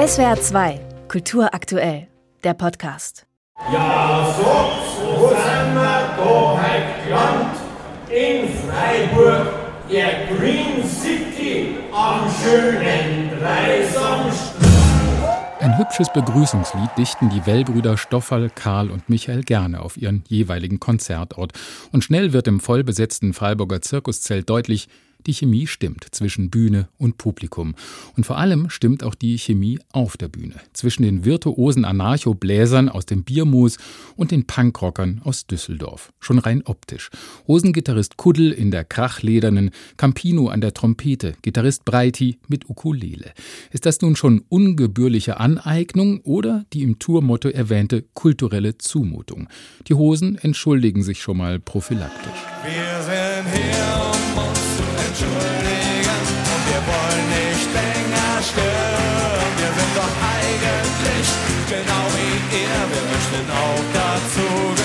SWR 2, Kultur aktuell, der Podcast. Ja, so, wo sind wir da heute Land? In Freiburg, der Green City, am schönen Dreisamstag. Ein hübsches Begrüßungslied dichten die Wellbrüder Stoffel, Karl und Michael gerne auf ihren jeweiligen Konzertort. Und schnell wird im vollbesetzten Freiburger Zirkuszelt deutlich, die Chemie stimmt zwischen Bühne und Publikum. Und vor allem stimmt auch die Chemie auf der Bühne. Zwischen den virtuosen Anarcho-Bläsern aus dem Biermus und den Punkrockern aus Düsseldorf. Schon rein optisch. Hosengitarrist Kuddel in der krachledernen, Campino an der Trompete, Gitarrist Breiti mit Ukulele. Ist das nun schon ungebührliche Aneignung oder die im Tourmotto erwähnte kulturelle Zumutung? Die Hosen entschuldigen sich schon mal prophylaktisch. Wir sind hier, um entschuldigen und wir wollen nicht länger stören. Wir sind doch eigentlich genau wie ihr, wir möchten auch dazugehören.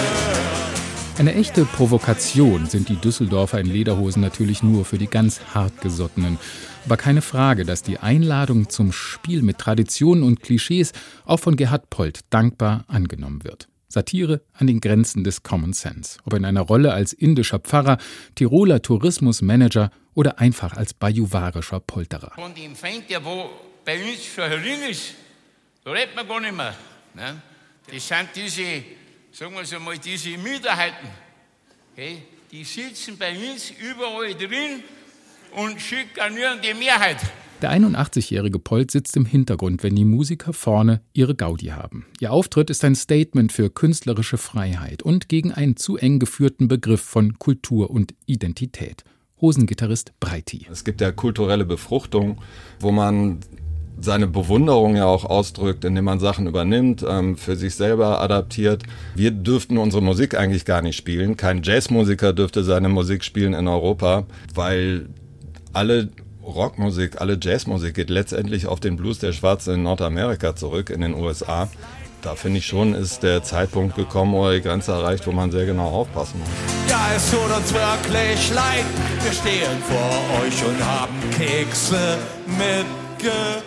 Eine echte Provokation sind die Düsseldorfer in Lederhosen natürlich nur für die ganz hartgesottenen. Aber keine Frage, dass die Einladung zum Spiel mit Traditionen und Klischees auch von Gerhard Polt dankbar angenommen wird. Satire an den Grenzen des Common Sense. Ob in einer Rolle als indischer Pfarrer, Tiroler Tourismusmanager oder einfach als bajuwarischer Polterer. Von dem Feind, der wo bei uns schon herin ist, da redet man gar nicht mehr. Ne? Das sind diese, sagen wir so mal, diese Minderheiten. Okay? Die sitzen bei uns überall drin und schikanieren die Mehrheit. Der 81-jährige Polt sitzt im Hintergrund, wenn die Musiker vorne ihre Gaudi haben. Ihr Auftritt ist ein Statement für künstlerische Freiheit und gegen einen zu eng geführten Begriff von Kultur und Identität. Hosengitarrist Breiti. Es gibt ja kulturelle Befruchtung, wo man seine Bewunderung ja auch ausdrückt, indem man Sachen übernimmt, ähm, für sich selber adaptiert. Wir dürften unsere Musik eigentlich gar nicht spielen. Kein Jazzmusiker dürfte seine Musik spielen in Europa, weil alle Rockmusik, alle Jazzmusik geht letztendlich auf den Blues der Schwarzen in Nordamerika zurück, in den USA. Da finde ich schon, ist der Zeitpunkt gekommen oder die Grenze erreicht, wo man sehr genau aufpassen muss. Ja, es tut uns wirklich leid, wir stehen vor euch und haben Kekse mitgebracht.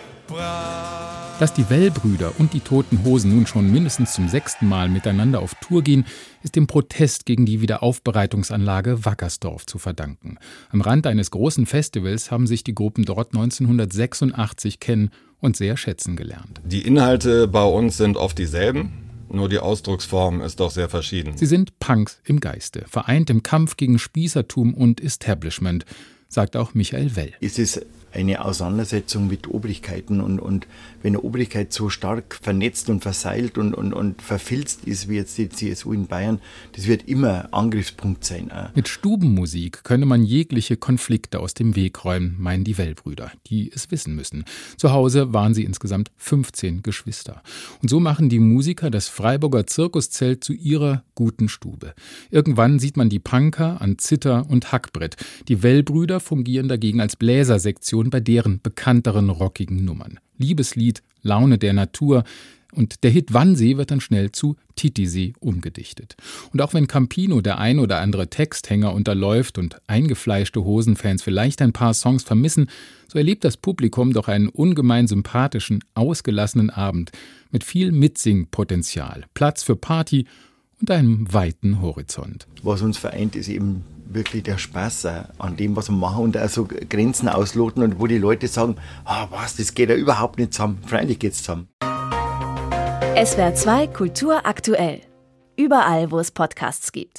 Dass die Wellbrüder und die Toten Hosen nun schon mindestens zum sechsten Mal miteinander auf Tour gehen, ist dem Protest gegen die Wiederaufbereitungsanlage Wackersdorf zu verdanken. Am Rand eines großen Festivals haben sich die Gruppen dort 1986 kennen und sehr schätzen gelernt. Die Inhalte bei uns sind oft dieselben, nur die Ausdrucksform ist doch sehr verschieden. Sie sind Punks im Geiste, vereint im Kampf gegen Spießertum und Establishment, sagt auch Michael Well. Es ist eine Auseinandersetzung mit Obrigkeiten und, und wenn eine Obrigkeit so stark vernetzt und verseilt und, und, und verfilzt ist, wie jetzt die CSU in Bayern, das wird immer Angriffspunkt sein. Mit Stubenmusik könne man jegliche Konflikte aus dem Weg räumen, meinen die Wellbrüder, die es wissen müssen. Zu Hause waren sie insgesamt 15 Geschwister. Und so machen die Musiker das Freiburger Zirkuszelt zu ihrer guten Stube. Irgendwann sieht man die Punker an Zither und Hackbrett. Die Wellbrüder fungieren dagegen als Bläsersektion bei deren bekannteren rockigen Nummern. Liebeslied, Laune der Natur, und der Hit Wannsee wird dann schnell zu Titisee umgedichtet. Und auch wenn Campino der ein oder andere Texthänger unterläuft und eingefleischte Hosenfans vielleicht ein paar Songs vermissen, so erlebt das Publikum doch einen ungemein sympathischen, ausgelassenen Abend mit viel Mitsingpotenzial, Platz für Party und einem weiten Horizont. Was uns vereint, ist eben wirklich der Spaß an dem, was wir machen und also Grenzen ausloten und wo die Leute sagen, ah, was, das geht ja überhaupt nicht zusammen. Freilich geht's zusammen. SWR 2 Kultur aktuell. Überall, wo es Podcasts gibt.